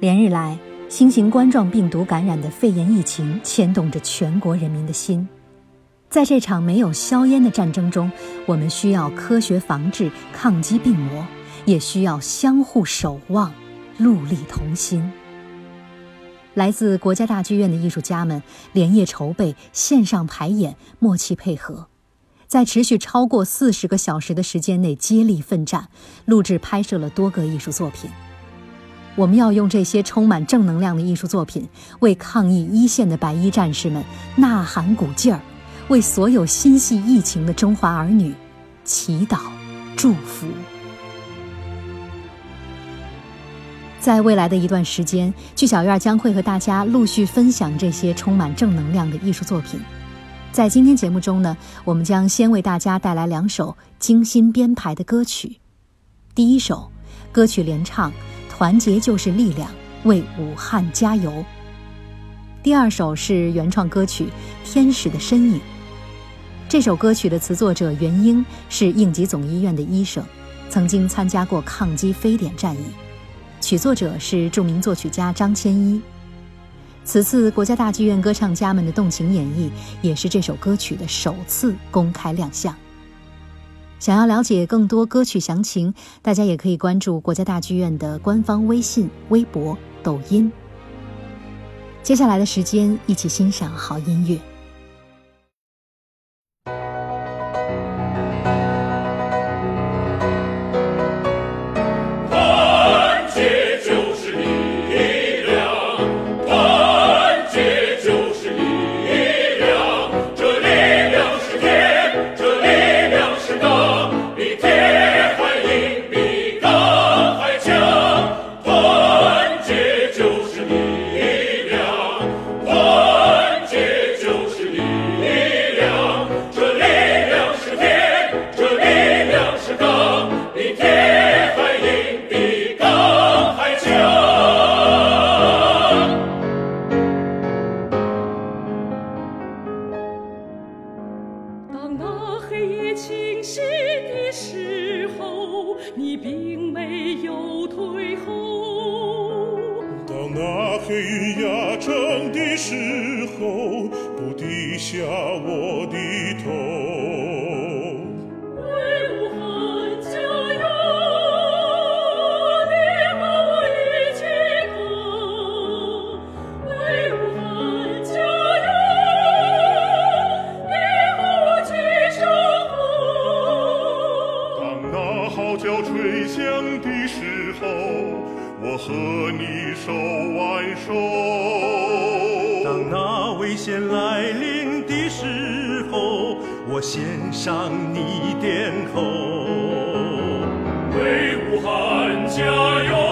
连日来，新型冠状病毒感染的肺炎疫情牵动着全国人民的心。在这场没有硝烟的战争中，我们需要科学防治、抗击病魔，也需要相互守望、戮力同心。来自国家大剧院的艺术家们连夜筹备、线上排演、默契配合，在持续超过四十个小时的时间内接力奋战，录制拍摄了多个艺术作品。我们要用这些充满正能量的艺术作品，为抗疫一线的白衣战士们呐喊鼓劲儿，为所有心系疫情的中华儿女祈祷祝福。在未来的一段时间，剧小院将会和大家陆续分享这些充满正能量的艺术作品。在今天节目中呢，我们将先为大家带来两首精心编排的歌曲。第一首歌曲联唱。团结就是力量，为武汉加油。第二首是原创歌曲《天使的身影》。这首歌曲的词作者袁英是应急总医院的医生，曾经参加过抗击非典战役。曲作者是著名作曲家张千一。此次国家大剧院歌唱家们的动情演绎，也是这首歌曲的首次公开亮相。想要了解更多歌曲详情，大家也可以关注国家大剧院的官方微信、微博、抖音。接下来的时间，一起欣赏好音乐。黑云压城的时候不低下我的头危险来临的时候，我献上你点头，为武汉加油！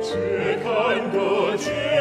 却看得见。